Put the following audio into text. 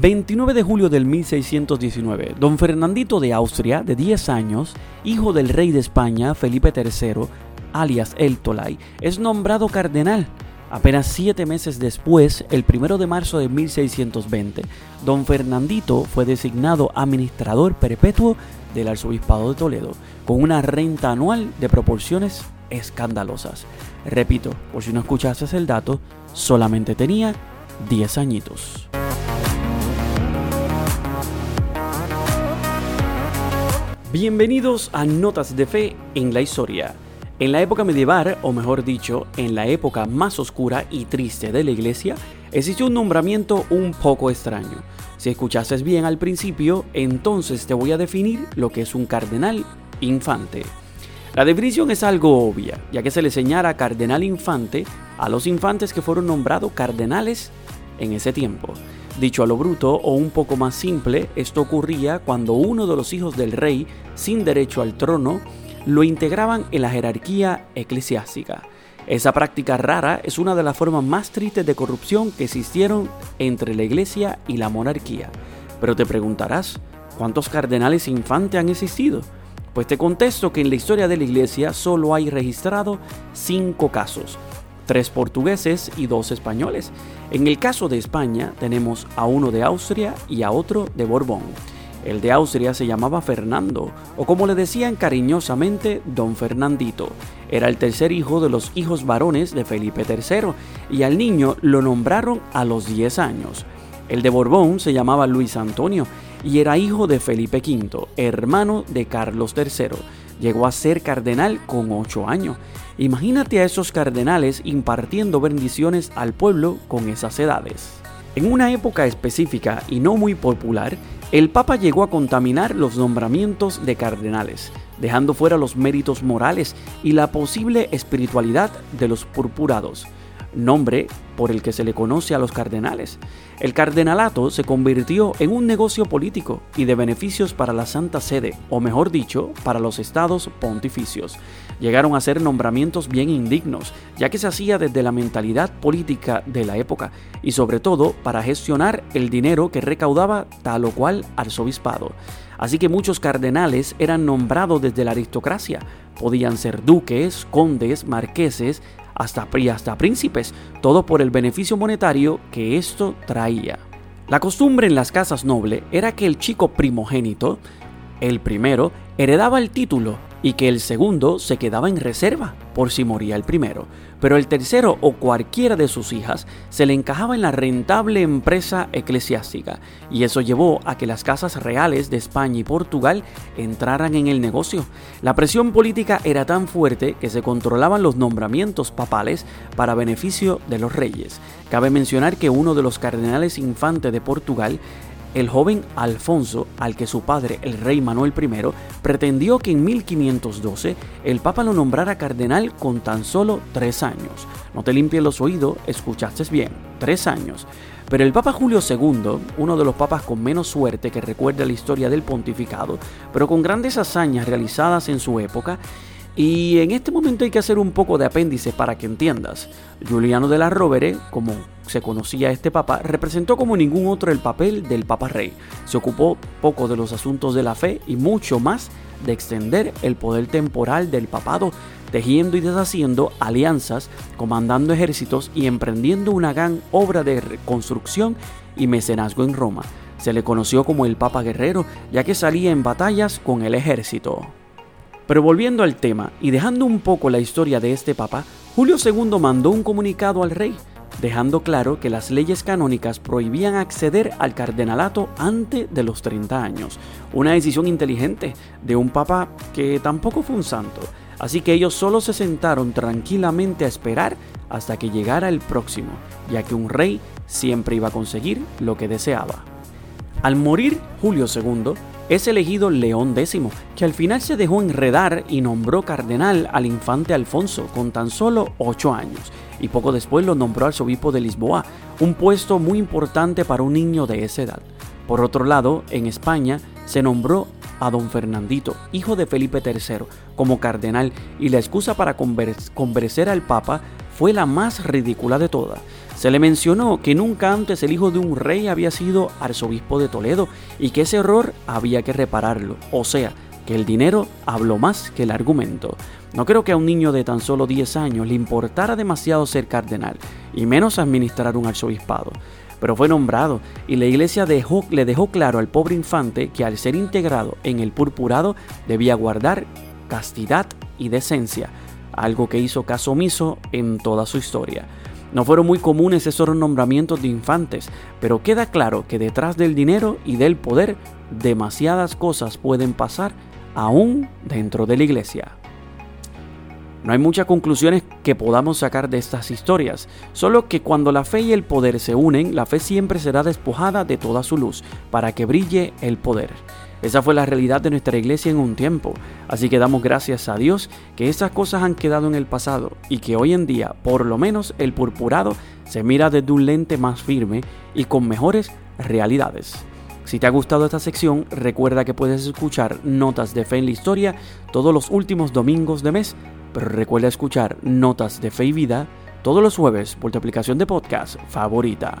29 de julio del 1619, don Fernandito de Austria, de 10 años, hijo del rey de España, Felipe III, alias El Tolai, es nombrado cardenal. Apenas siete meses después, el 1 de marzo de 1620, don Fernandito fue designado administrador perpetuo del arzobispado de Toledo, con una renta anual de proporciones escandalosas. Repito, por si no escuchaste el dato, solamente tenía 10 añitos. Bienvenidos a Notas de Fe en la Historia. En la época medieval, o mejor dicho, en la época más oscura y triste de la iglesia, existe un nombramiento un poco extraño. Si escuchaste bien al principio, entonces te voy a definir lo que es un cardenal infante. La definición es algo obvia, ya que se le señala cardenal infante a los infantes que fueron nombrados cardenales en ese tiempo. Dicho a lo bruto o un poco más simple, esto ocurría cuando uno de los hijos del rey, sin derecho al trono, lo integraban en la jerarquía eclesiástica. Esa práctica rara es una de las formas más tristes de corrupción que existieron entre la iglesia y la monarquía. Pero te preguntarás, ¿cuántos cardenales infantes han existido? Pues te contesto que en la historia de la iglesia solo hay registrado cinco casos, tres portugueses y dos españoles. En el caso de España tenemos a uno de Austria y a otro de Borbón. El de Austria se llamaba Fernando, o como le decían cariñosamente, don Fernandito. Era el tercer hijo de los hijos varones de Felipe III, y al niño lo nombraron a los 10 años. El de Borbón se llamaba Luis Antonio, y era hijo de Felipe V, hermano de Carlos III. Llegó a ser cardenal con 8 años. Imagínate a esos cardenales impartiendo bendiciones al pueblo con esas edades. En una época específica y no muy popular, el Papa llegó a contaminar los nombramientos de cardenales, dejando fuera los méritos morales y la posible espiritualidad de los purpurados nombre por el que se le conoce a los cardenales. El cardenalato se convirtió en un negocio político y de beneficios para la Santa Sede, o mejor dicho, para los estados pontificios. Llegaron a ser nombramientos bien indignos, ya que se hacía desde la mentalidad política de la época y sobre todo para gestionar el dinero que recaudaba tal o cual arzobispado. Así que muchos cardenales eran nombrados desde la aristocracia. Podían ser duques, condes, marqueses, hasta, hasta príncipes, todo por el beneficio monetario que esto traía. La costumbre en las casas nobles era que el chico primogénito, el primero, heredaba el título y que el segundo se quedaba en reserva por si moría el primero, pero el tercero o cualquiera de sus hijas se le encajaba en la rentable empresa eclesiástica, y eso llevó a que las casas reales de España y Portugal entraran en el negocio. La presión política era tan fuerte que se controlaban los nombramientos papales para beneficio de los reyes. Cabe mencionar que uno de los cardenales infantes de Portugal el joven Alfonso, al que su padre, el rey Manuel I, pretendió que en 1512 el Papa lo nombrara cardenal con tan solo tres años. No te limpies los oídos, escuchaste bien, tres años. Pero el Papa Julio II, uno de los papas con menos suerte que recuerda la historia del pontificado, pero con grandes hazañas realizadas en su época, y en este momento hay que hacer un poco de apéndice para que entiendas. Juliano de la Rovere, como se conocía este papa, representó como ningún otro el papel del papa rey. Se ocupó poco de los asuntos de la fe y mucho más de extender el poder temporal del papado, tejiendo y deshaciendo alianzas, comandando ejércitos y emprendiendo una gran obra de reconstrucción y mecenazgo en Roma. Se le conoció como el Papa Guerrero, ya que salía en batallas con el ejército. Pero volviendo al tema y dejando un poco la historia de este papa, Julio II mandó un comunicado al rey, dejando claro que las leyes canónicas prohibían acceder al cardenalato antes de los 30 años. Una decisión inteligente de un papa que tampoco fue un santo. Así que ellos solo se sentaron tranquilamente a esperar hasta que llegara el próximo, ya que un rey siempre iba a conseguir lo que deseaba. Al morir Julio II, es elegido León X, que al final se dejó enredar y nombró cardenal al infante Alfonso con tan solo 8 años, y poco después lo nombró arzobispo de Lisboa, un puesto muy importante para un niño de esa edad. Por otro lado, en España se nombró a don Fernandito, hijo de Felipe III, como cardenal, y la excusa para convencer al Papa fue la más ridícula de todas. Se le mencionó que nunca antes el hijo de un rey había sido arzobispo de Toledo y que ese error había que repararlo, o sea, que el dinero habló más que el argumento. No creo que a un niño de tan solo 10 años le importara demasiado ser cardenal, y menos administrar un arzobispado. Pero fue nombrado, y la iglesia le dejó claro al pobre infante que al ser integrado en el purpurado debía guardar castidad y decencia, algo que hizo caso omiso en toda su historia. No fueron muy comunes esos nombramientos de infantes, pero queda claro que detrás del dinero y del poder demasiadas cosas pueden pasar aún dentro de la iglesia. No hay muchas conclusiones que podamos sacar de estas historias, solo que cuando la fe y el poder se unen, la fe siempre será despojada de toda su luz, para que brille el poder. Esa fue la realidad de nuestra iglesia en un tiempo, así que damos gracias a Dios que esas cosas han quedado en el pasado y que hoy en día, por lo menos el purpurado, se mira desde un lente más firme y con mejores realidades. Si te ha gustado esta sección, recuerda que puedes escuchar Notas de Fe en la Historia todos los últimos domingos de mes, pero recuerda escuchar Notas de Fe y Vida todos los jueves por tu aplicación de podcast favorita.